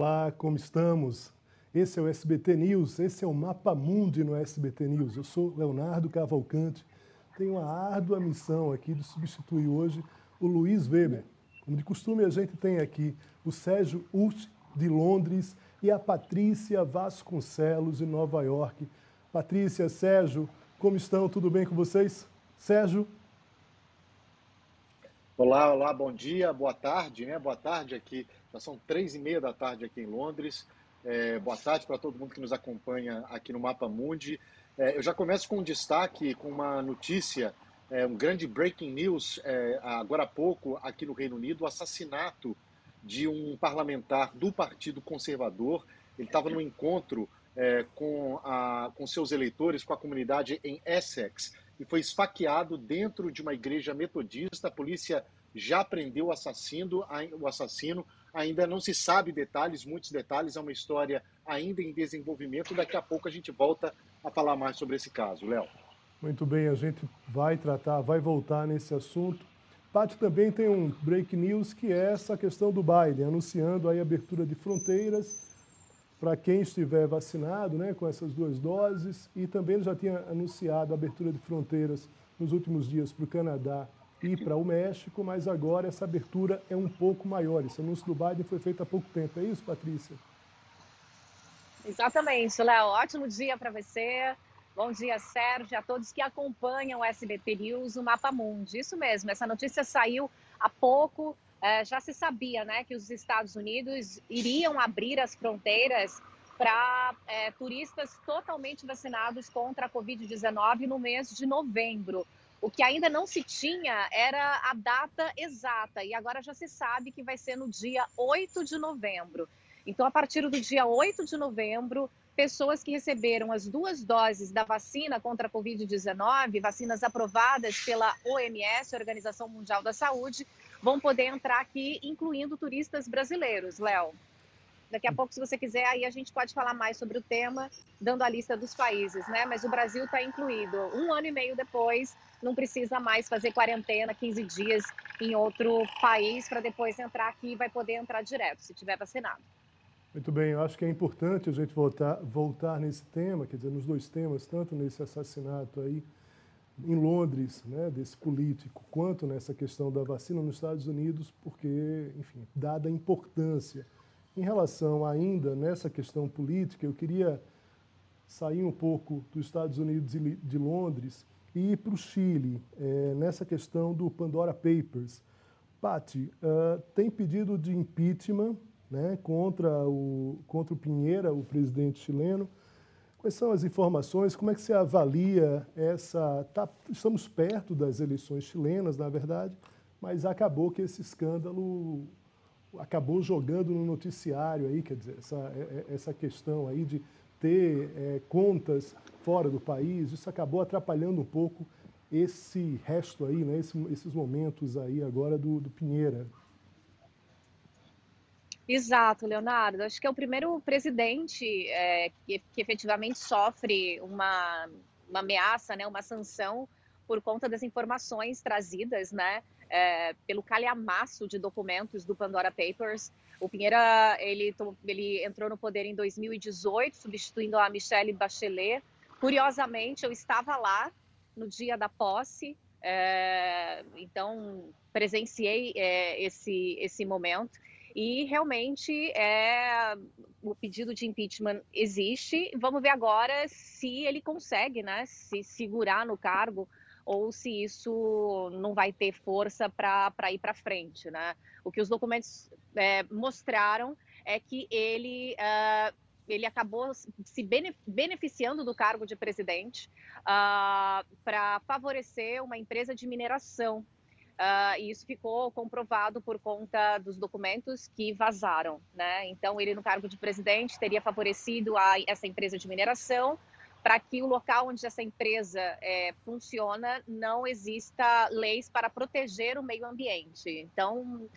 Olá, como estamos? Esse é o SBT News, esse é o Mapa Mundi no SBT News. Eu sou Leonardo Cavalcante, tenho a árdua missão aqui de substituir hoje o Luiz Weber. Como de costume, a gente tem aqui o Sérgio Urt, de Londres, e a Patrícia Vasconcelos, de Nova York. Patrícia, Sérgio, como estão? Tudo bem com vocês? Sérgio? Olá, olá, bom dia, boa tarde, né? Boa tarde aqui. Já são três e meia da tarde aqui em Londres. É, boa tarde para todo mundo que nos acompanha aqui no Mapa Mundi. É, eu já começo com um destaque, com uma notícia, é, um grande breaking news é, agora há pouco aqui no Reino Unido, o assassinato de um parlamentar do Partido Conservador. Ele estava no encontro é, com, a, com seus eleitores, com a comunidade em Essex, e foi esfaqueado dentro de uma igreja metodista. A polícia já prendeu o assassino, o assassino. Ainda não se sabe detalhes, muitos detalhes. É uma história ainda em desenvolvimento. Daqui a pouco a gente volta a falar mais sobre esse caso. Léo. Muito bem, a gente vai tratar, vai voltar nesse assunto. Paty também tem um break news que é essa questão do Biden, anunciando aí a abertura de fronteiras para quem estiver vacinado né, com essas duas doses. E também já tinha anunciado a abertura de fronteiras nos últimos dias para o Canadá e para o México, mas agora essa abertura é um pouco maior. Esse anúncio do Biden foi feito há pouco tempo. É isso, Patrícia? Exatamente, Léo. Ótimo dia para você. Bom dia, Sérgio, a todos que acompanham o SBT News, o Mapa Mundi. Isso mesmo, essa notícia saiu há pouco é, já se sabia né, que os Estados Unidos iriam abrir as fronteiras para é, turistas totalmente vacinados contra a Covid-19 no mês de novembro. O que ainda não se tinha era a data exata, e agora já se sabe que vai ser no dia 8 de novembro. Então, a partir do dia 8 de novembro, pessoas que receberam as duas doses da vacina contra a Covid-19, vacinas aprovadas pela OMS, Organização Mundial da Saúde, vão poder entrar aqui, incluindo turistas brasileiros, Léo. Daqui a pouco, se você quiser, aí a gente pode falar mais sobre o tema, dando a lista dos países, né? Mas o Brasil está incluído. Um ano e meio depois, não precisa mais fazer quarentena, 15 dias em outro país para depois entrar aqui e vai poder entrar direto, se tiver vacinado. Muito bem, eu acho que é importante a gente voltar, voltar nesse tema, quer dizer, nos dois temas, tanto nesse assassinato aí em Londres, né, desse político, quanto nessa questão da vacina nos Estados Unidos, porque, enfim, dada a importância. Em relação ainda nessa questão política, eu queria sair um pouco dos Estados Unidos e de Londres e ir para o Chile, é, nessa questão do Pandora Papers. Pati, uh, tem pedido de impeachment né, contra, o, contra o Pinheira, o presidente chileno, Quais são as informações? Como é que você avalia essa. Tá, estamos perto das eleições chilenas, na verdade, mas acabou que esse escândalo acabou jogando no noticiário aí, quer dizer, essa, é, é, essa questão aí de ter é, contas fora do país, isso acabou atrapalhando um pouco esse resto aí, né, esse, esses momentos aí agora do, do Pinheira. Exato, Leonardo. Acho que é o primeiro presidente é, que, que, efetivamente sofre uma, uma ameaça, né, uma sanção por conta das informações trazidas, né, é, pelo calhamaço de documentos do Pandora Papers. O Pinheira ele, ele entrou no poder em 2018, substituindo a Michelle Bachelet. Curiosamente, eu estava lá no dia da posse, é, então presenciei é, esse esse momento. E realmente é, o pedido de impeachment existe. Vamos ver agora se ele consegue né, se segurar no cargo ou se isso não vai ter força para ir para frente. Né? O que os documentos é, mostraram é que ele. Uh, ele acabou se beneficiando do cargo de presidente uh, ah, para favorecer uma empresa de mineração Uh, e isso ficou comprovado por conta dos documentos que vazaram, né? Então, ele no cargo de presidente teria favorecido a essa empresa de mineração para que o local onde essa empresa é, funciona não exista leis para proteger o meio ambiente. Então,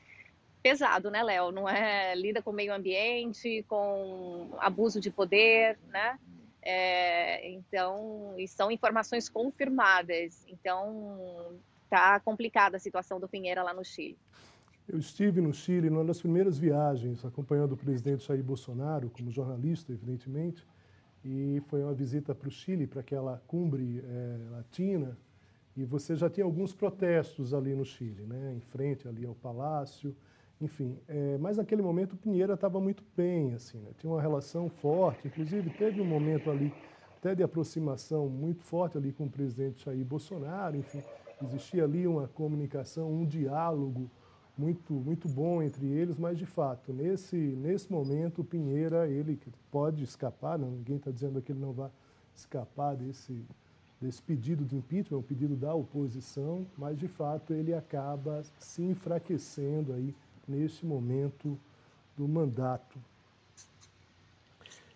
pesado, né, Léo? Não é lida com meio ambiente, com abuso de poder, né? É, então, e são informações confirmadas. Então, Está complicada a situação do Pinheira lá no Chile. Eu estive no Chile numa das primeiras viagens, acompanhando o presidente Jair Bolsonaro, como jornalista, evidentemente, e foi uma visita para o Chile, para aquela cumbre é, latina, e você já tinha alguns protestos ali no Chile, né, em frente ali ao palácio, enfim. É, mas naquele momento o Pinheira estava muito bem, assim, né, tinha uma relação forte, inclusive teve um momento ali até de aproximação muito forte ali com o presidente Jair Bolsonaro, enfim, existia ali uma comunicação, um diálogo muito muito bom entre eles, mas de fato nesse nesse momento o Pinheira ele pode escapar, não, ninguém está dizendo que ele não vai escapar desse desse pedido de impeachment, um pedido da oposição, mas de fato ele acaba se enfraquecendo aí neste momento do mandato.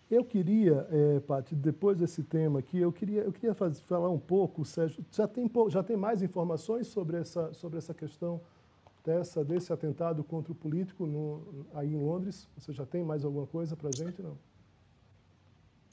Eu queria, é, Paty, depois desse tema aqui, eu queria, eu queria fazer, falar um pouco, Sérgio, já tem, já tem mais informações sobre essa, sobre essa questão dessa, desse atentado contra o político no, aí em Londres? Você já tem mais alguma coisa para a gente, não?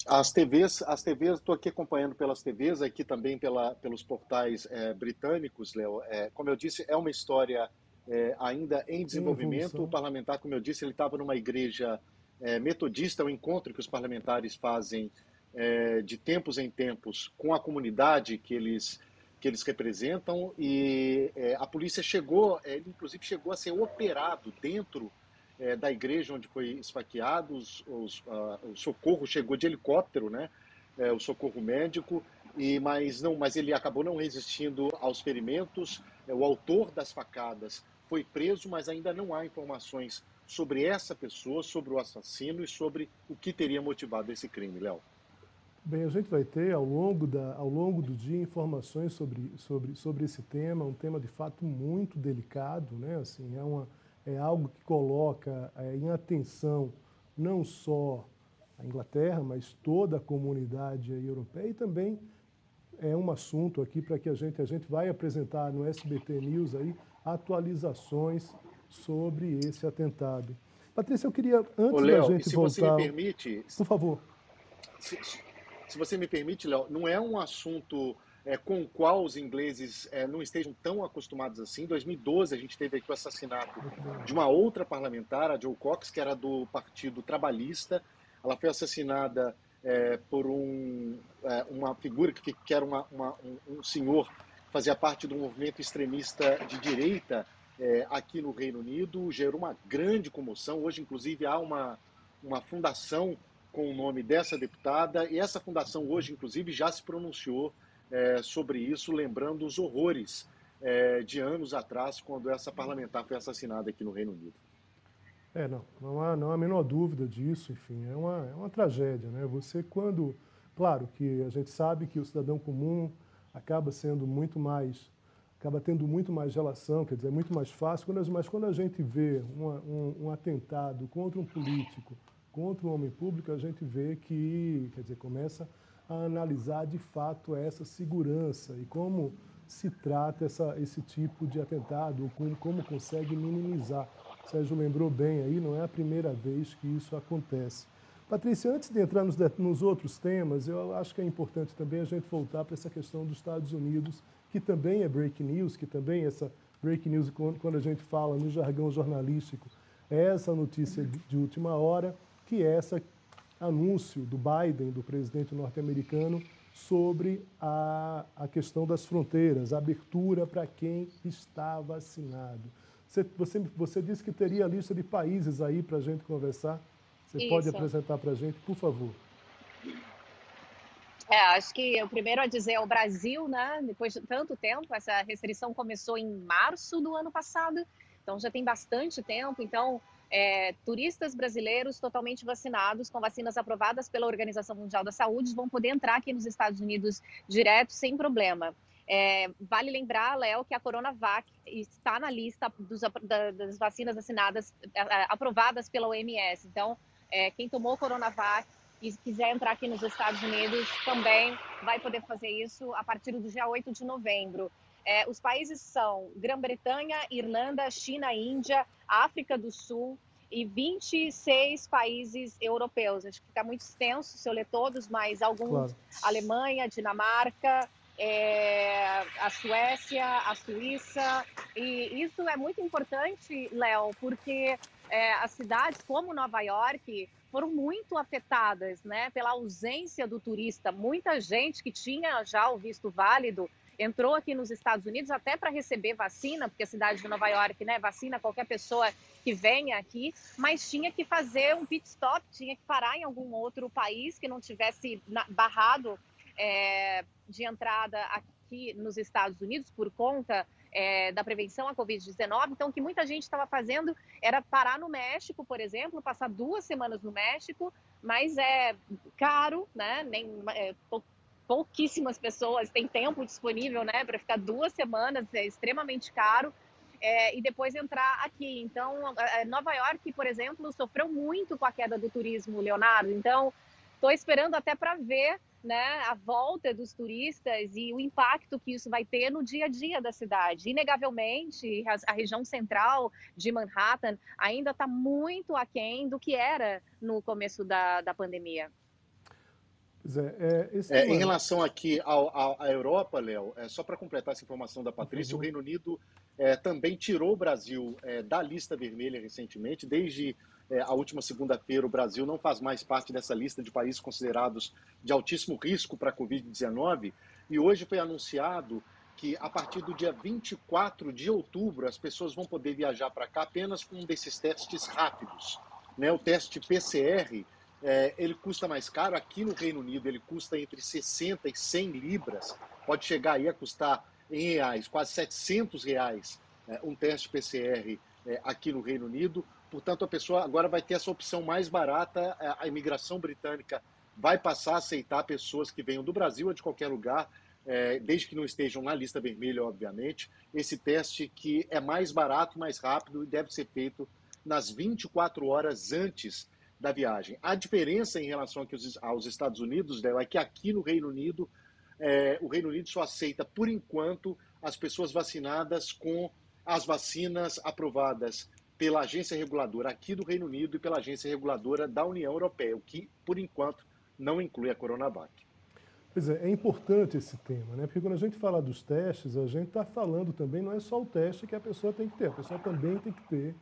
As TVs, as TVs, estou aqui acompanhando pelas TVs, aqui também pela, pelos portais é, britânicos, Léo. É, como eu disse, é uma história é, ainda em desenvolvimento. O parlamentar, como eu disse, ele estava numa igreja é, metodista, um encontro que os parlamentares fazem é, de tempos em tempos com a comunidade que eles que eles representam e é, a polícia chegou, é, ele inclusive chegou a ser operado dentro é, da igreja onde foi esfaqueado, os, os, uh, o socorro chegou de helicóptero, né? É, o socorro médico, e mas não, mas ele acabou não resistindo aos ferimentos. É, o autor das facadas foi preso, mas ainda não há informações sobre essa pessoa, sobre o assassino e sobre o que teria motivado esse crime, Léo. Bem, a gente vai ter ao longo, da, ao longo do dia informações sobre, sobre, sobre esse tema, um tema de fato muito delicado, né? Assim, é, uma, é algo que coloca é, em atenção não só a Inglaterra, mas toda a comunidade europeia e também é um assunto aqui para que a gente, a gente vai apresentar no SBT News aí atualizações sobre esse atentado. Patrícia, eu queria, antes Ô, Léo, da gente se voltar... se você me permite... Por favor. Se, se você me permite, Léo, não é um assunto é, com o qual os ingleses é, não estejam tão acostumados assim. Em 2012, a gente teve aqui o assassinato de uma outra parlamentar, a Joe Cox, que era do Partido Trabalhista. Ela foi assassinada é, por um, é, uma figura que, que era uma, uma, um, um, senhor que fazia parte do movimento extremista de direita é, aqui no Reino Unido. Gerou uma grande comoção. Hoje, inclusive, há uma, uma fundação com o nome dessa deputada, e essa fundação hoje, inclusive, já se pronunciou é, sobre isso, lembrando os horrores é, de anos atrás, quando essa parlamentar foi assassinada aqui no Reino Unido. É, não, não há, não há a menor dúvida disso, enfim, é uma, é uma tragédia, né? Você, quando. Claro que a gente sabe que o cidadão comum acaba sendo muito mais. Acaba tendo muito mais relação, quer dizer, é muito mais fácil, mas quando a gente vê um, um atentado contra um político, contra um homem público, a gente vê que, quer dizer, começa a analisar de fato essa segurança e como se trata essa, esse tipo de atentado, como, como consegue minimizar. O Sérgio lembrou bem aí, não é a primeira vez que isso acontece. Patrícia, antes de entrar nos, nos outros temas, eu acho que é importante também a gente voltar para essa questão dos Estados Unidos, que também é break news, que também é essa break news, quando a gente fala no jargão jornalístico, é essa notícia de última hora que é esse anúncio do Biden, do presidente norte-americano, sobre a, a questão das fronteiras, a abertura para quem está vacinado. Você, você, você disse que teria a lista de países aí para a gente conversar. Você Isso. pode apresentar para a gente, por favor. É, acho que o primeiro a dizer é o Brasil, né? Depois de tanto tempo, essa restrição começou em março do ano passado, então já tem bastante tempo. Então, é, turistas brasileiros totalmente vacinados, com vacinas aprovadas pela Organização Mundial da Saúde, vão poder entrar aqui nos Estados Unidos direto, sem problema. É, vale lembrar, Léo, que a Coronavac está na lista dos, da, das vacinas assinadas, aprovadas pela OMS. Então, é, quem tomou Coronavac e quiser entrar aqui nos Estados Unidos também vai poder fazer isso a partir do dia 8 de novembro. É, os países são Grã-Bretanha, Irlanda, China, Índia, África do Sul e 26 países europeus. Acho que fica muito extenso se eu ler todos, mas alguns: claro. Alemanha, Dinamarca, é, a Suécia, a Suíça. E isso é muito importante, Léo, porque é, as cidades como Nova York foram muito afetadas né, pela ausência do turista. Muita gente que tinha já o visto válido entrou aqui nos Estados Unidos até para receber vacina, porque a cidade de Nova York né, vacina qualquer pessoa que venha aqui, mas tinha que fazer um pit stop, tinha que parar em algum outro país que não tivesse barrado é, de entrada aqui nos Estados Unidos por conta é, da prevenção à Covid-19. Então, o que muita gente estava fazendo era parar no México, por exemplo, passar duas semanas no México, mas é caro, né? Nem, é, pouquíssimas pessoas têm tempo disponível, né, para ficar duas semanas, é extremamente caro. É, e depois entrar aqui. Então, Nova York, por exemplo, sofreu muito com a queda do turismo, Leonardo. Então, estou esperando até para ver né, a volta dos turistas e o impacto que isso vai ter no dia a dia da cidade. Inegavelmente, a, região central de Manhattan ainda está muito aquém do que era no começo da, da pandemia. É, é, é, em relação aqui ao, à Europa, Léo, é, só para completar essa informação da Patrícia, uhum. o Reino Unido é, também tirou o Brasil é, da lista vermelha recentemente, desde é, a última segunda-feira, o Brasil não faz mais parte dessa lista de países considerados de altíssimo risco para a Covid-19. E hoje foi anunciado que a partir do dia 24 de outubro as pessoas vão poder viajar para cá apenas com um desses testes rápidos. Né? O teste PCR é, ele custa mais caro. Aqui no Reino Unido ele custa entre 60 e 100 libras. Pode chegar aí a custar em reais, quase 700 reais, é, um teste PCR é, aqui no Reino Unido. Portanto, a pessoa agora vai ter essa opção mais barata. É, a imigração britânica vai passar a aceitar pessoas que venham do Brasil ou de qualquer lugar, é, desde que não estejam na lista vermelha, obviamente. Esse teste que é mais barato, mais rápido e deve ser feito nas 24 horas antes da viagem. A diferença em relação aos Estados Unidos Léo, é que aqui no Reino Unido, é, o Reino Unido só aceita, por enquanto, as pessoas vacinadas com as vacinas aprovadas pela agência reguladora aqui do Reino Unido e pela agência reguladora da União Europeia, o que, por enquanto, não inclui a Coronavac. Pois é, é importante esse tema, né? Porque quando a gente fala dos testes, a gente está falando também, não é só o teste que a pessoa tem que ter, a pessoa também tem que ter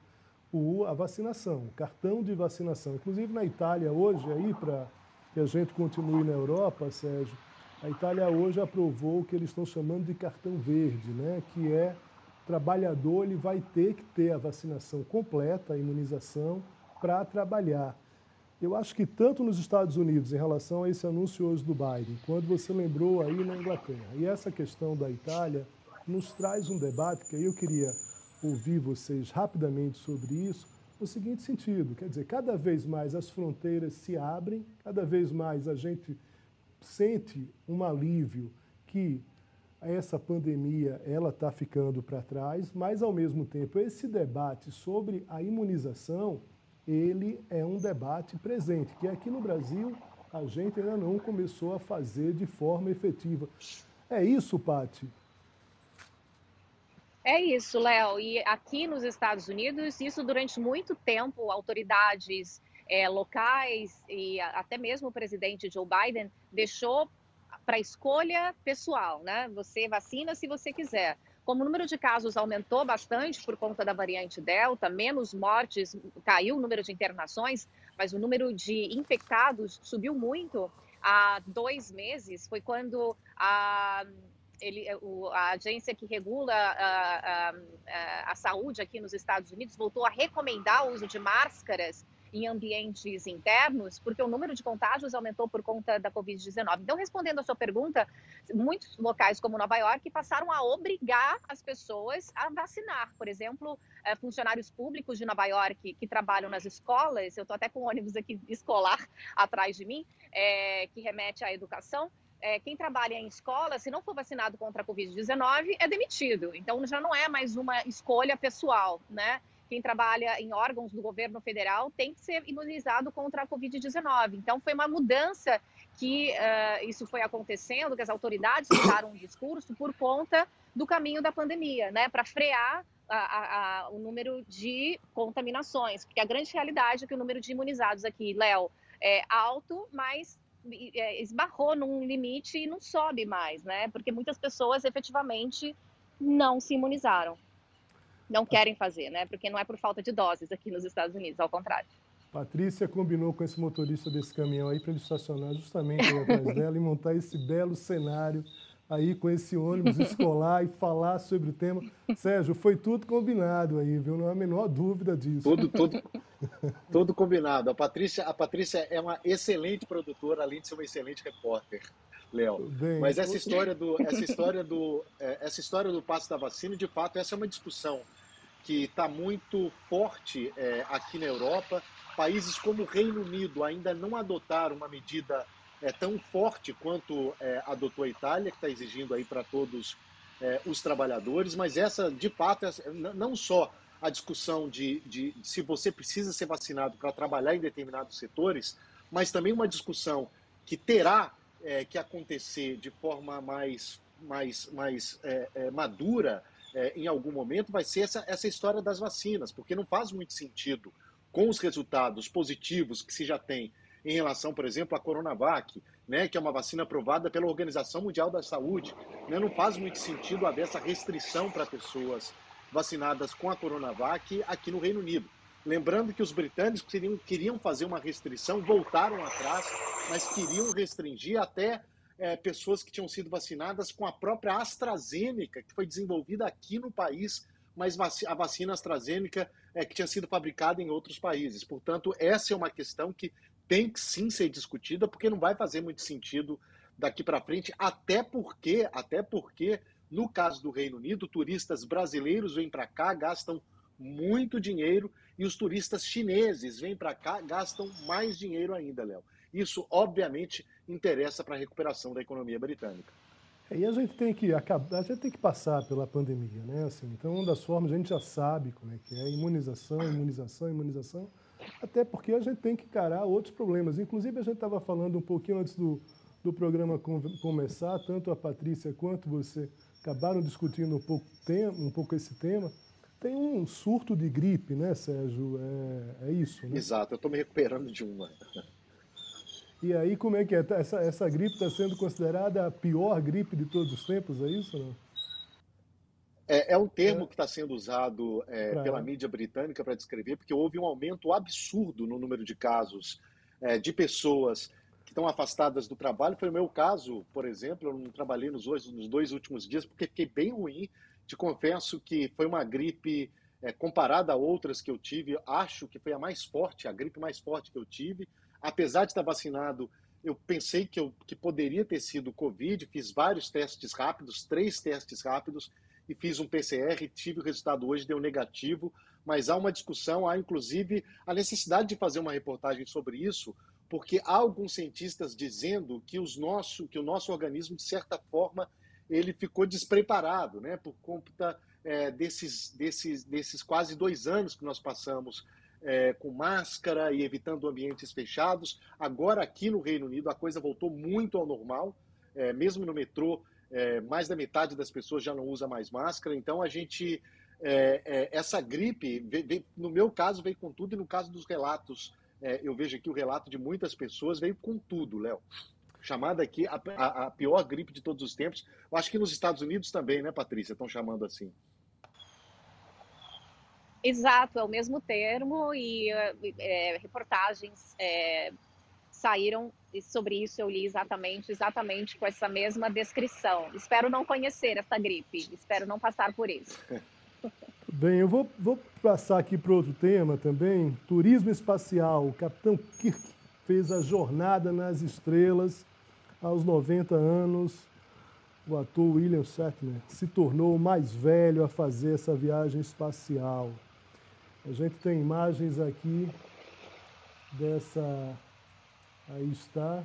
o, a vacinação, o cartão de vacinação. Inclusive na Itália hoje, aí para que a gente continue na Europa, Sérgio, a Itália hoje aprovou o que eles estão chamando de cartão verde, né? Que é trabalhador ele vai ter que ter a vacinação completa, a imunização, para trabalhar. Eu acho que tanto nos Estados Unidos, em relação a esse anúncio hoje do Biden, quando você lembrou aí na Inglaterra, e essa questão da Itália, nos traz um debate que eu queria ouvir vocês rapidamente sobre isso, no seguinte sentido, quer dizer, cada vez mais as fronteiras se abrem, cada vez mais a gente sente um alívio que essa pandemia ela está ficando para trás, mas ao mesmo tempo esse debate sobre a imunização ele é um debate presente, que aqui no Brasil a gente ainda não começou a fazer de forma efetiva. É isso, Pati? É isso, Léo. E aqui nos Estados Unidos, isso durante muito tempo, autoridades é, locais e até mesmo o presidente Joe Biden deixou para escolha pessoal, né? Você vacina se você quiser. Como o número de casos aumentou bastante por conta da variante Delta, menos mortes, caiu o número de internações, mas o número de infectados subiu muito. Há dois meses foi quando a, ele, a agência que regula a, a, a, saúde aqui nos Estados Unidos voltou a recomendar o uso de máscaras em ambientes internos, porque o número de contágios aumentou por conta da Covid-19. Então, respondendo a sua pergunta, muitos locais como Nova York passaram a obrigar as pessoas a vacinar. Por exemplo, eh, funcionários públicos de Nova York que trabalham nas escolas, eu estou até com um ônibus aqui escolar atrás de mim, é, que remete à educação, é, quem trabalha em escola, se não for vacinado contra a Covid-19, é demitido. Então já não é mais uma escolha pessoal, né? Quem trabalha em órgãos do governo federal tem que ser imunizado contra a Covid-19. Então, foi uma mudança que uh, isso foi acontecendo, que as autoridades mudaram o discurso por conta do caminho da pandemia, né, para frear a, a, a, o número de contaminações, porque a grande realidade é que o número de imunizados aqui, Léo, é alto, mas é, esbarrou num limite e não sobe mais, né? Porque muitas pessoas efetivamente não se imunizaram. Não querem fazer, né? Porque não é por falta de doses aqui nos Estados Unidos, ao contrário. Patrícia combinou com esse motorista desse caminhão aí para ele estacionar justamente aí atrás dela e montar esse belo cenário aí com esse ônibus escolar e falar sobre o tema. Sérgio, foi tudo combinado aí, viu? Não há a menor dúvida disso. Tudo, tudo, tudo combinado. A Patrícia, a Patrícia é uma excelente produtora, além de ser uma excelente repórter. Léo. Mas essa história do, essa história do, é, essa história do passo da vacina, de fato, essa é uma discussão que está muito forte é, aqui na Europa. Países como o Reino Unido ainda não adotaram uma medida é, tão forte quanto é, adotou a Itália, que está exigindo aí para todos é, os trabalhadores, mas essa, de fato, é, não só a discussão de, de, se você precisa ser vacinado para trabalhar em determinados setores, mas também uma discussão que terá é, que acontecer de forma mais, mais, mais é, é, em algum momento, vai ser essa, essa história das vacinas, porque não faz muito sentido, com os resultados positivos que se já tem em relação, por exemplo, à Coronavac, né, que é uma vacina aprovada pela Organização Mundial da Saúde. Né, não faz muito sentido haver essa restrição para pessoas vacinadas com a Coronavac aqui no Reino Unido. Lembrando que os britânicos queriam, queriam fazer uma restrição, voltaram atrás, mas queriam restringir até é, pessoas que tinham sido vacinadas com a própria AstraZeneca, que foi desenvolvida aqui no país, mas a vacina AstraZeneca é, que tinha sido fabricada em outros países. Portanto, essa é uma questão que tem que sim ser discutida, porque não vai fazer muito sentido daqui para frente, até porque, até porque, no caso do Reino Unido, turistas brasileiros vêm para cá, gastam muito dinheiro, e os turistas chineses vêm para cá, gastam mais dinheiro ainda, Léo. Isso, obviamente, interessa para a recuperação da economia britânica. É, e a gente tem que acabar, a gente tem que passar pela pandemia, né? Assim, então, uma das formas a gente já sabe como é que é imunização, imunização, imunização. Até porque a gente tem que encarar outros problemas. Inclusive, a gente estava falando um pouquinho antes do, do programa começar, tanto a Patrícia quanto você acabaram discutindo um pouco, um pouco esse tema. Tem um surto de gripe, né, Sérgio? É, é isso, né? Exato, eu estou me recuperando de uma. E aí, como é que é? Tá, essa, essa gripe está sendo considerada a pior gripe de todos os tempos, é isso? Não? É, é um termo é. que está sendo usado é, pela mídia britânica para descrever, porque houve um aumento absurdo no número de casos é, de pessoas que estão afastadas do trabalho. Foi o meu caso, por exemplo, eu não trabalhei nos dois, nos dois últimos dias porque fiquei bem ruim. Te confesso que foi uma gripe é, comparada a outras que eu tive, acho que foi a mais forte, a gripe mais forte que eu tive. Apesar de estar vacinado, eu pensei que, eu, que poderia ter sido Covid, fiz vários testes rápidos, três testes rápidos, e fiz um PCR, tive o resultado hoje, deu negativo, mas há uma discussão, há inclusive a necessidade de fazer uma reportagem sobre isso, porque há alguns cientistas dizendo que, os nosso, que o nosso organismo, de certa forma, ele ficou despreparado, né, por conta é, desses, desses, desses quase dois anos que nós passamos é, com máscara e evitando ambientes fechados. Agora, aqui no Reino Unido, a coisa voltou muito ao normal, é, mesmo no metrô, é, mais da metade das pessoas já não usa mais máscara, então a gente, é, é, essa gripe, no meu caso, veio com tudo, e no caso dos relatos, é, eu vejo aqui o relato de muitas pessoas, veio com tudo, Léo. Chamada aqui a, a, pior gripe de todos os tempos. Eu acho que nos Estados Unidos também, né, Patrícia? Estão chamando assim. Exato, é o mesmo termo e é, reportagens é, saíram sobre isso eu li exatamente, exatamente com essa mesma descrição. Espero não conhecer essa gripe, espero não passar por isso. Bem, eu vou, vou passar aqui para outro tema também. Turismo espacial. O capitão Kirk fez a jornada nas estrelas aos 90 anos. O ator William Shatner se tornou o mais velho a fazer essa viagem espacial. A gente tem imagens aqui dessa Aí está.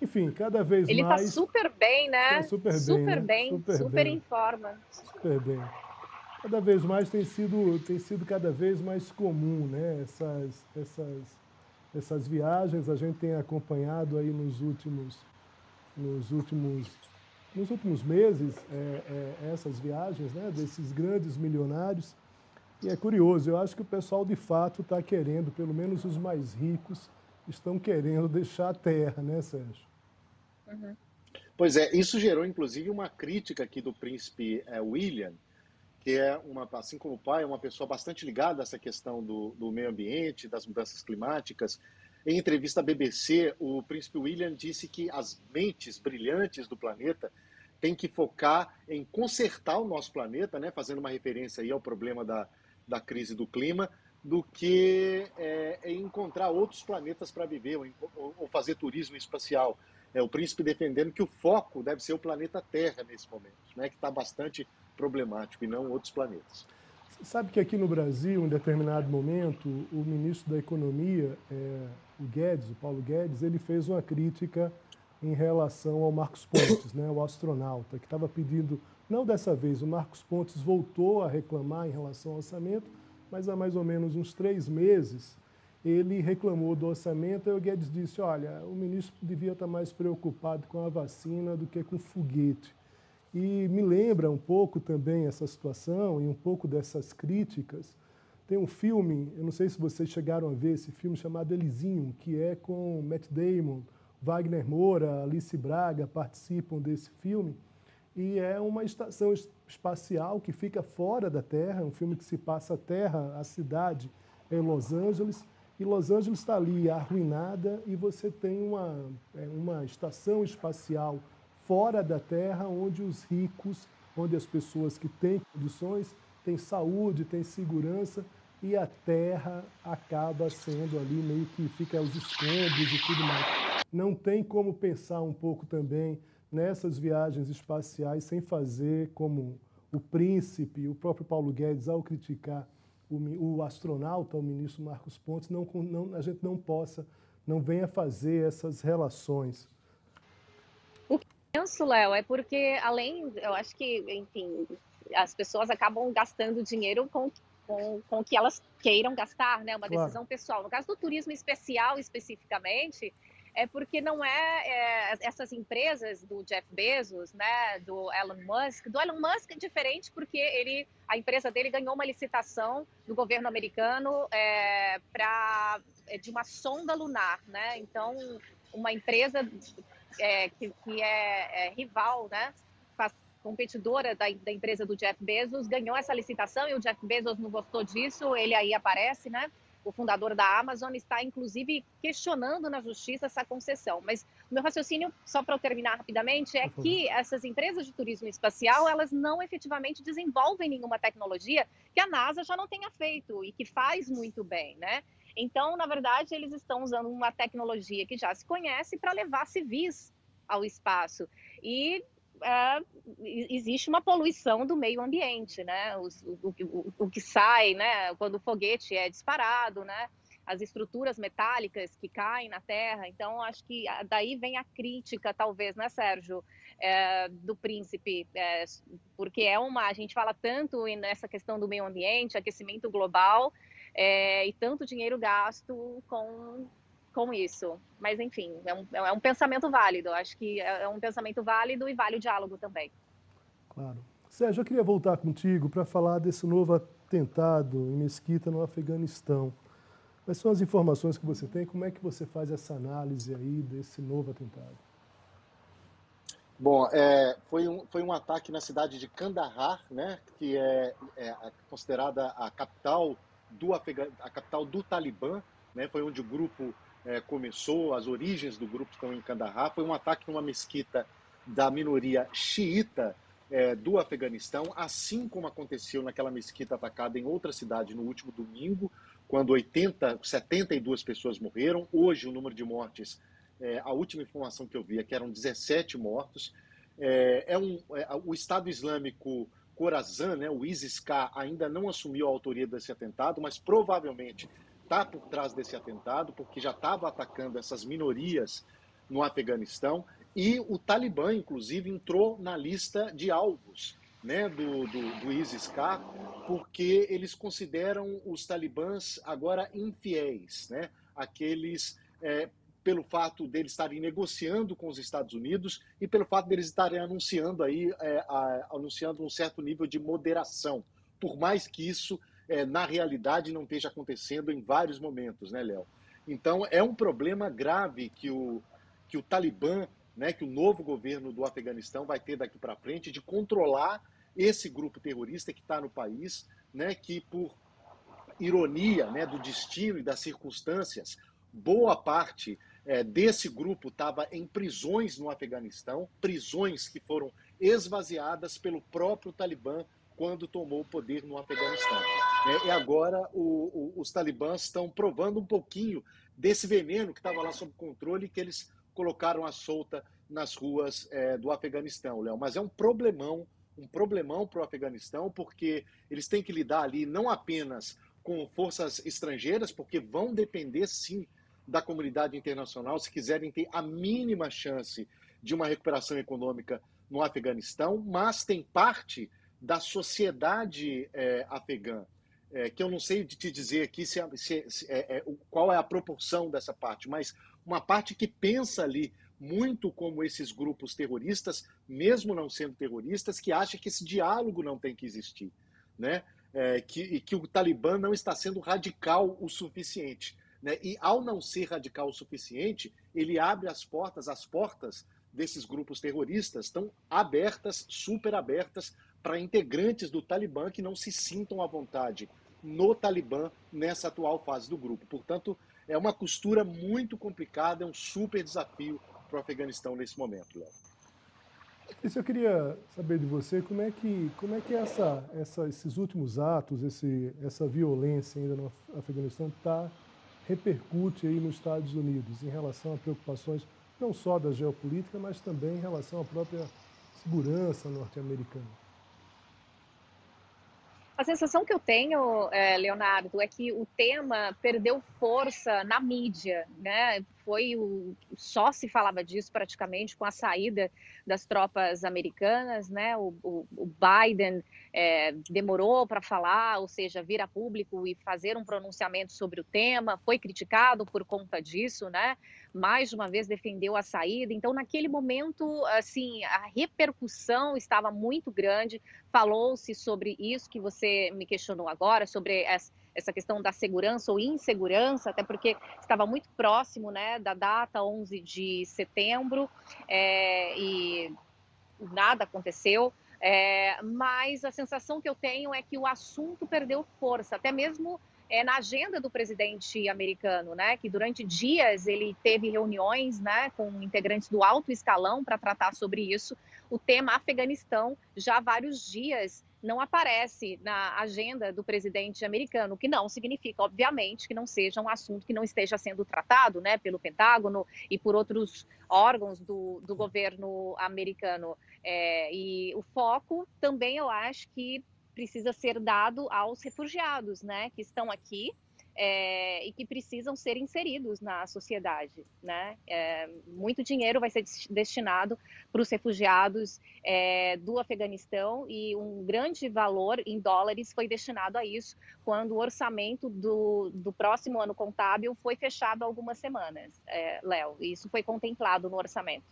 Enfim, cada vez Ele tá mais. Ele está super bem, né? Tá super bem. Super né? bem, super, super bem. em forma. Super bem. Cada vez mais tem sido, tem sido cada vez mais comum, né? Essas, essas, essas viagens a gente tem acompanhado aí nos últimos, nos últimos, nos últimos meses é, é, essas viagens, né? Desses grandes milionários e é curioso, eu acho que o pessoal de fato está querendo, pelo menos os mais ricos, estão querendo deixar a Terra, né, Sérgio? Uhum. Pois é, isso gerou inclusive uma crítica aqui do príncipe é, William, que é uma, assim como o pai, é uma pessoa bastante ligada a essa questão do, do meio ambiente, das mudanças climáticas. Em entrevista à BBC, o príncipe William disse que as mentes brilhantes do planeta têm que focar em consertar o nosso planeta, né, fazendo uma referência aí ao problema da, da crise do clima, do que é, encontrar outros planetas para viver ou, ou, fazer turismo espacial. É o príncipe defendendo que o foco deve ser o planeta Terra nesse momento, né, que está bastante problemático e não outros planetas. Sabe que aqui no Brasil, em determinado momento, o ministro da Economia, é, o Guedes, o Paulo Guedes, ele fez uma crítica em relação ao Marcos Pontes, né, o astronauta, que estava pedindo, não dessa vez, o Marcos Pontes voltou a reclamar em relação ao orçamento, mas há mais ou menos uns três meses ele reclamou do orçamento e o Guedes disse, olha, o ministro devia estar mais preocupado com a vacina do que com o foguete. E me lembra um pouco também essa situação e um pouco dessas críticas. Tem um filme, eu não sei se vocês chegaram a ver esse filme chamado Elysium, que é com Matt Damon, Wagner Moura, Alice Braga participam desse filme. E é uma estação espacial que fica fora da Terra, um filme que se passa a Terra, a cidade é Los Angeles, e Los Angeles está ali arruinada e você tem uma, é, uma estação espacial fora da terra, onde os ricos, onde as pessoas que têm condições, têm saúde, têm segurança, e a terra acaba sendo ali meio que fica os escombros e tudo mais. Não tem como pensar um pouco também nessas viagens espaciais sem fazer como o príncipe, o próprio Paulo Guedes, ao criticar o, o astronauta, o ministro Marcos Pontes, não, não, a gente não possa, não venha fazer essas relações penso, Léo, é porque além, eu acho que, enfim, as pessoas acabam gastando dinheiro com, com, com o que elas queiram gastar, né? Uma claro. decisão pessoal. No caso do turismo especial, especificamente, é porque não é, é, essas empresas do Jeff Bezos, né, do Elon Musk, do Elon Musk é diferente porque ele, a empresa dele ganhou uma licitação do governo americano é, para é, de uma sonda lunar, né? Então, uma empresa é, que, que é, é, rival, né? Competidora da, da, empresa do Jeff Bezos, ganhou essa licitação e o Jeff Bezos não gostou disso, ele aí aparece, né? O fundador da Amazon está, inclusive, questionando na justiça essa concessão. Mas o meu raciocínio, só para eu terminar rapidamente, é que essas empresas de turismo espacial, elas não efetivamente desenvolvem nenhuma tecnologia que a NASA já não tenha feito e que faz muito bem, né? Então, na verdade, eles estão usando uma tecnologia que já se conhece para levar civis ao espaço. E é, existe uma poluição do meio ambiente, né? o, o, o, que sai, né? Quando o foguete é disparado, né? As estruturas metálicas que caem na Terra. Então, acho que daí vem a crítica, talvez, né, Sérgio, é, do príncipe, é, porque é uma. A gente fala tanto nessa questão do meio ambiente, aquecimento global, é, e tanto dinheiro gasto com, com isso. Mas, enfim, é um, é um pensamento válido. Acho que é, é um pensamento válido e vale o diálogo também. Claro. Sérgio, eu queria voltar contigo para falar desse novo atentado em Mesquita, no Afeganistão. Quais são as informações que você tem? Como é que você faz essa análise aí desse novo atentado? Bom, é, foi, um, foi um ataque na cidade de Kandahar, né, que é, é considerada a capital do Afegan... a capital do Talibã, né? Foi onde o grupo é, começou, as origens do grupo estão em Kandahar. Foi um ataque numa mesquita da minoria xiita é, do Afeganistão, assim como aconteceu naquela mesquita atacada em outra cidade no último domingo, quando 80, 72 pessoas morreram. Hoje o número de mortes, é, a última informação que eu vi é que eram 17 mortos. É, é um, é, o Estado Islâmico Khorasan, né, o ISIS-K, ainda não assumiu a autoria desse atentado, mas provavelmente está por trás desse atentado, porque já estava atacando essas minorias no Afeganistão. E o Talibã, inclusive, entrou na lista de alvos né, do, do, do ISIS-K, porque eles consideram os talibãs agora infiéis, né, aqueles é, pelo fato deles estarem negociando com os Estados Unidos e pelo fato deles estarem anunciando aí é, a, anunciando um certo nível de moderação, por mais que isso é, na realidade não esteja acontecendo em vários momentos, né, Léo? Então, é um problema grave que o, que o Talibã, né, que o novo governo do Afeganistão vai ter daqui para frente de controlar esse grupo terrorista que está no país, né, que por ironia né, do destino e das circunstâncias, boa parte é, desse grupo estava em prisões no Afeganistão, prisões que foram esvaziadas pelo próprio Talibã quando tomou o poder no Afeganistão. É, e agora o, o, os talibãs estão provando um pouquinho desse veneno que estava lá sob controle e que eles colocaram à solta nas ruas é, do Afeganistão, Léo. Mas é um problemão, um problemão para o Afeganistão, porque eles têm que lidar ali não apenas com forças estrangeiras, porque vão depender sim da comunidade internacional se quiserem ter a mínima chance de uma recuperação econômica no Afeganistão, mas tem parte da sociedade é, afegã, é, que eu não sei te dizer aqui se, se, se é, é qual é a proporção dessa parte, mas uma parte que pensa ali muito como esses grupos terroristas, mesmo não sendo terroristas, que acha que esse diálogo não tem que existir, né? É, que, que o Talibã não está sendo radical o suficiente. Né? E ao não ser radical o suficiente, ele abre as portas, as portas desses grupos terroristas estão abertas, super abertas, para integrantes do Talibã que não se sintam à vontade no Talibã nessa atual fase do grupo. Portanto, é uma costura muito complicada, é um super desafio para o Afeganistão nesse momento, Léo. Isso eu queria saber de você, como é que, como é que essa, essa, esses últimos atos, esse, essa violência ainda no Afeganistão tá, repercute aí nos Estados Unidos em relação a preocupações não só da geopolítica, mas também em relação à própria segurança norte-americana. A sensação que eu tenho, é, Leonardo, é que o tema perdeu força na mídia, né? Foi o só se falava disso praticamente com a saída das tropas americanas, né? O, o, o Biden é, demorou para falar, ou seja, vir a público e fazer um pronunciamento sobre o tema, foi criticado por conta disso, né? Mais uma vez defendeu a saída. Então, naquele momento, assim, a repercussão estava muito grande. Falou-se sobre isso que você me questionou agora, sobre essa questão da segurança ou insegurança, até porque estava muito próximo, né, da data 11 de setembro é, e nada aconteceu. É, mas a sensação que eu tenho é que o assunto perdeu força, até mesmo é, na agenda do presidente americano, né, que durante dias ele teve reuniões né, com integrantes do alto escalão para tratar sobre isso. O tema Afeganistão já há vários dias não aparece na agenda do presidente americano, que não significa, obviamente, que não seja um assunto que não esteja sendo tratado né, pelo Pentágono e por outros órgãos do, do governo americano. É, e o foco também, eu acho que precisa ser dado aos refugiados, né, que estão aqui é, e que precisam ser inseridos na sociedade, né? É, muito dinheiro vai ser destinado para os refugiados é, do Afeganistão e um grande valor em dólares foi destinado a isso quando o orçamento do, do próximo ano contábil foi fechado há algumas semanas, é, Léo. Isso foi contemplado no orçamento.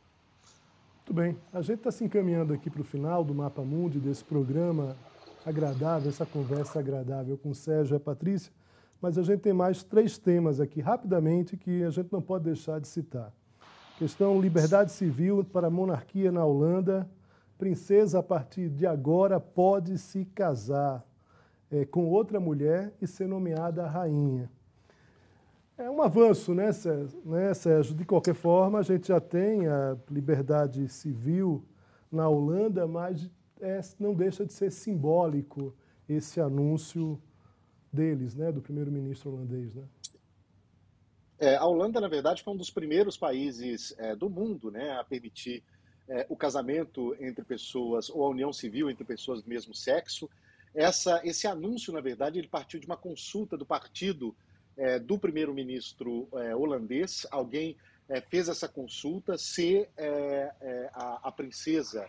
Muito bem. A gente está se encaminhando aqui para o final do Mapa Mundi, desse programa agradável, essa conversa agradável com o Sérgio e a Patrícia, mas a gente tem mais três temas aqui, rapidamente, que a gente não pode deixar de citar. Questão liberdade civil para a monarquia na Holanda. Princesa, a partir de agora, pode se casar é, com outra mulher e ser nomeada rainha. É um avanço, né Sérgio? né, Sérgio? De qualquer forma, a gente já tem a liberdade civil na Holanda, mas é, não deixa de ser simbólico esse anúncio deles, né, do primeiro-ministro holandês. Né? É, a Holanda, na verdade, foi um dos primeiros países é, do mundo né, a permitir é, o casamento entre pessoas, ou a união civil entre pessoas do mesmo sexo. Essa, esse anúncio, na verdade, ele partiu de uma consulta do partido é, do primeiro-ministro é, holandês. Alguém é, fez essa consulta se a, a princesa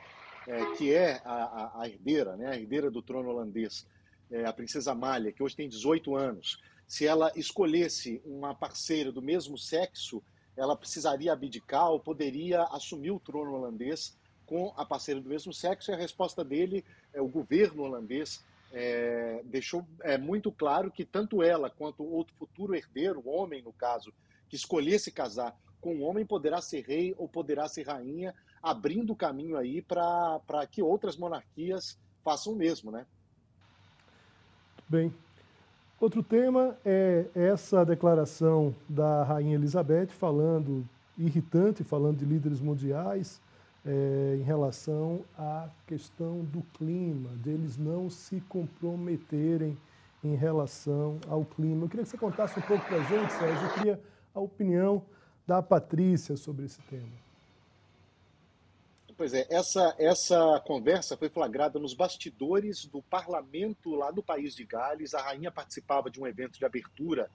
que é a, a, herdeira, né, a herdeira do trono holandês, é, a princesa Amália, que hoje tem 18 anos, se ela escolhesse uma parceira do mesmo sexo, ela precisaria abdicar ou poderia assumir o trono holandês com a parceira do mesmo sexo? E a resposta dele, é, o governo holandês, é, deixou é, muito claro que tanto ela quanto outro futuro herdeiro, homem no caso, que escolher se casar com um homem poderá ser rei ou poderá ser rainha, abrindo caminho aí para que outras monarquias façam o mesmo, né? Bem, outro tema é essa declaração da Rainha Elizabeth falando, irritante, falando de líderes mundiais, é, em relação à questão do clima, deles não se comprometerem em relação ao clima. Eu queria que você contasse um pouco para a gente, Sérgio, eu queria a opinião da Patrícia sobre esse tema. Pois é, essa, essa conversa foi flagrada nos bastidores do parlamento lá do país de Gales. A rainha participava de um evento de abertura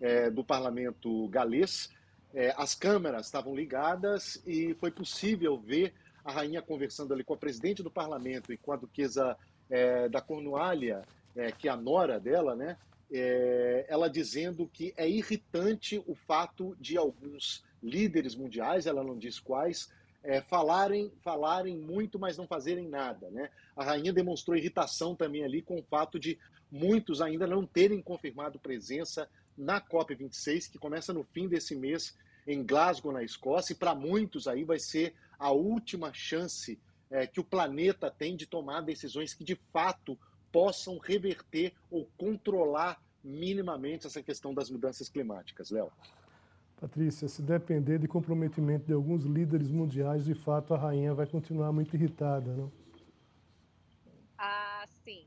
é, do parlamento galês. É, as câmeras estavam ligadas e foi possível ver a rainha conversando ali com a presidente do parlamento e com a duquesa é, da Cornualha, é, que é a nora dela, né? É, ela dizendo que é irritante o fato de alguns líderes mundiais, ela não diz quais, é, falarem, falarem muito, mas não fazerem nada. Né? A rainha demonstrou irritação também ali com o fato de muitos ainda não terem confirmado presença na COP26, que começa no fim desse mês em Glasgow, na Escócia, e para muitos aí vai ser a última chance é, que o planeta tem de tomar decisões que de fato possam reverter ou controlar minimamente essa questão das mudanças climáticas, Léo. Patrícia, se depender de comprometimento de alguns líderes mundiais, de fato a rainha vai continuar muito irritada, não? Ah, sim.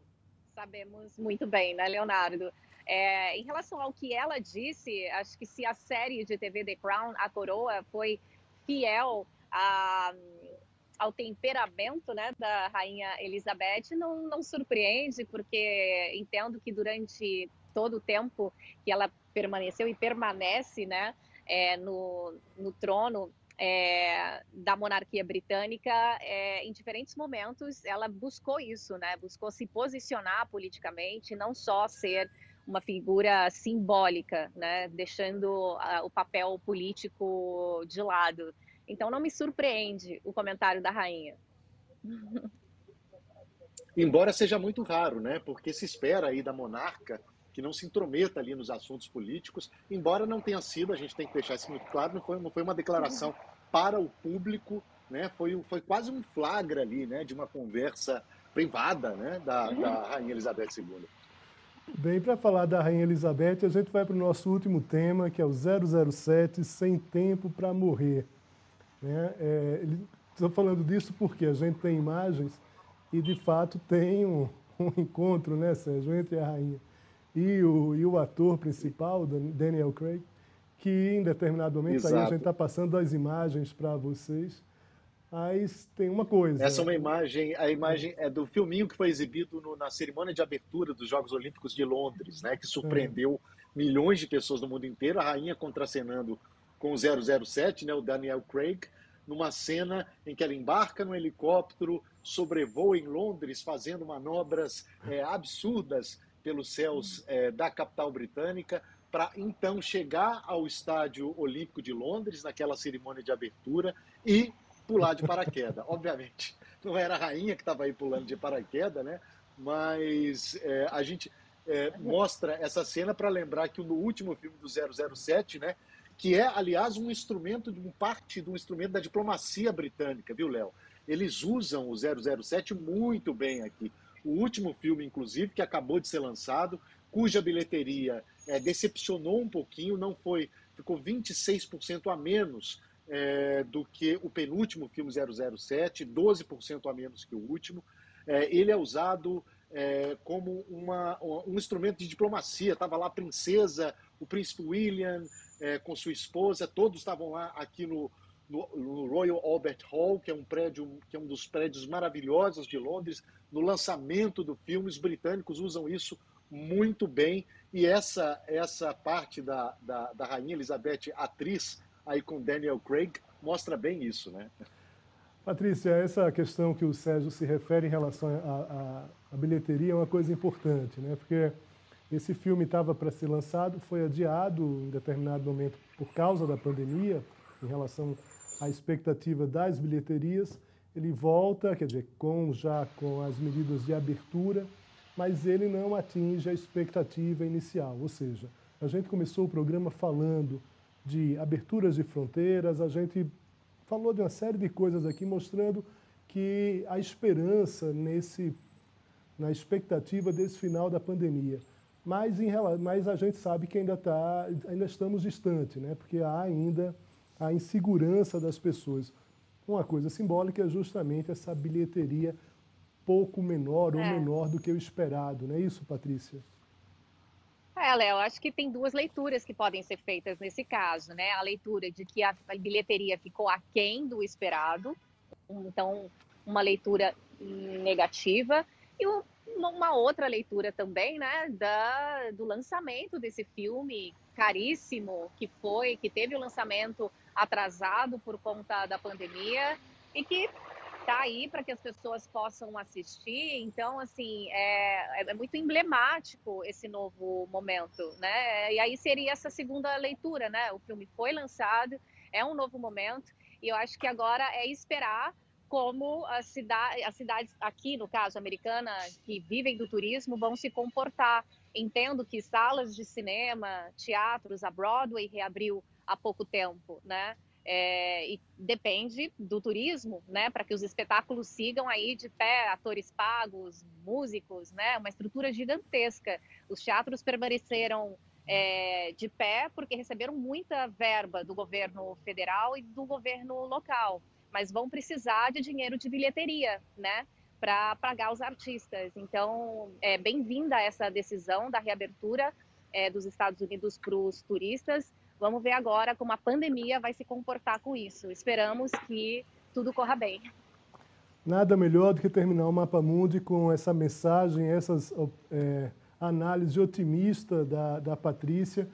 Sabemos muito bem, né, Leonardo? É, em relação ao que ela disse, acho que se a série de TV The Crown, A Coroa, foi fiel a, ao temperamento né, da rainha Elizabeth, não, não surpreende, porque entendo que durante todo o tempo que ela permaneceu e permanece, né, é, no, no trono é, da monarquia britânica, é, em diferentes momentos, ela buscou isso, né? Buscou se posicionar politicamente, não só ser uma figura simbólica, né? Deixando o papel político de lado. Então, não me surpreende o comentário da rainha. Embora seja muito raro, né? Porque se espera aí da monarca que não se intrometa ali nos assuntos políticos, embora não tenha sido, a gente tem que deixar isso muito claro, não foi, não foi uma declaração para o público, né? Foi, foi quase um flagra ali, né? De uma conversa privada, né? Da, da Rainha Elizabeth II. Bem, para falar da Rainha Elizabeth, a gente vai para o nosso último tema, que é o 007 Sem Tempo para Morrer. Né? É, Estou falando disso porque a gente tem imagens e, de fato, tem um, um encontro, né, Sérgio, entre a rainha e o, e o ator principal, Daniel Craig, que em determinado momento, Exato. aí a gente está passando as imagens para vocês, mas tem uma coisa. Essa é uma imagem, a imagem é do filminho que foi exibido no, na cerimônia de abertura dos Jogos Olímpicos de Londres, né, que surpreendeu é. milhões de pessoas no mundo inteiro, a rainha contracenando com o 007, né, o Daniel Craig, numa cena em que ela embarca no helicóptero, sobrevoa em Londres, fazendo manobras é, absurdas pelos céus é, da capital britânica, para então chegar ao Estádio Olímpico de Londres, naquela cerimônia de abertura, e pular de paraquedas. Obviamente, não era a rainha que estava aí pulando de paraquedas, né? mas é, a gente é, mostra essa cena para lembrar que no último filme do 007, né, que é, aliás, um instrumento, um parte do instrumento da diplomacia britânica, viu, Léo? Eles usam o 007 muito bem aqui o último filme, inclusive, que acabou de ser lançado, cuja bilheteria é, decepcionou um pouquinho, não foi, ficou 26% a menos é, do que o penúltimo filme 007, 12% a menos que o último. É, ele é usado é, como uma, um instrumento de diplomacia. Estava lá a princesa, o príncipe William é, com sua esposa, todos estavam lá aqui no, no, no, Royal Albert Hall, que é um prédio, que é um dos prédios maravilhosos de Londres, no lançamento do filme. Os britânicos usam isso muito bem. E essa, essa parte da, da, da Rainha Elizabeth, atriz, aí com Daniel Craig, mostra bem isso, né? Patrícia, essa questão que o Sérgio se refere em relação à bilheteria é uma coisa importante, né? Porque esse filme estava para ser lançado, foi adiado em determinado momento por causa da pandemia, em relação à expectativa das bilheterias, ele volta, quer dizer, com já com as medidas de abertura, mas ele não atinge a expectativa inicial. Ou seja, a gente começou o programa falando de aberturas de fronteiras, a gente falou de uma série de coisas aqui mostrando que a esperança nesse, na expectativa desse final da pandemia. Mas, em, mas a gente sabe que ainda, tá, ainda estamos distantes, né? porque há ainda a insegurança das pessoas. Uma coisa simbólica é justamente essa bilheteria pouco menor ou é. menor do que o esperado, não é isso, Patrícia? É, Léo, acho que tem duas leituras que podem ser feitas nesse caso, né? A leitura de que a bilheteria ficou aquém do esperado, então uma leitura negativa, e uma outra leitura também, né, da, do lançamento desse filme caríssimo que foi, que teve o lançamento atrasado por conta da pandemia e que está aí para que as pessoas possam assistir. Então, assim, é, é, muito emblemático esse novo momento, né? E aí seria essa segunda leitura, né? O filme foi lançado, é um novo momento, e eu acho que agora é esperar como as cidades, as cidades aqui, no caso, americana, que vivem do turismo, vão se comportar. Entendo que salas de cinema, teatros, a Broadway reabriu há pouco tempo, né? É, e depende do turismo, né, para que os espetáculos sigam aí de pé, atores pagos, músicos, né, uma estrutura gigantesca. Os teatros permaneceram é, de pé porque receberam muita verba do governo federal e do governo local, mas vão precisar de dinheiro de bilheteria, né, para pagar os artistas. Então, é bem-vinda essa decisão da reabertura é, dos Estados Unidos para os turistas Vamos ver agora como a pandemia vai se comportar com isso. Esperamos que tudo corra bem. Nada melhor do que terminar o Mapa Mundi com essa mensagem, essas é, análise otimista da, da Patrícia.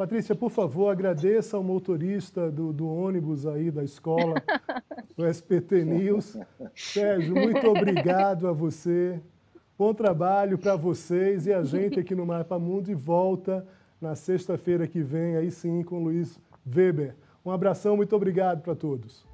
Patrícia, por favor, agradeça ao motorista do, do ônibus aí da escola, do SPT News. Sérgio, muito obrigado a você. Bom trabalho para vocês e a gente aqui no Mapa Mundi volta na sexta-feira que vem, aí sim, com o Luiz Weber. Um abração, muito obrigado para todos.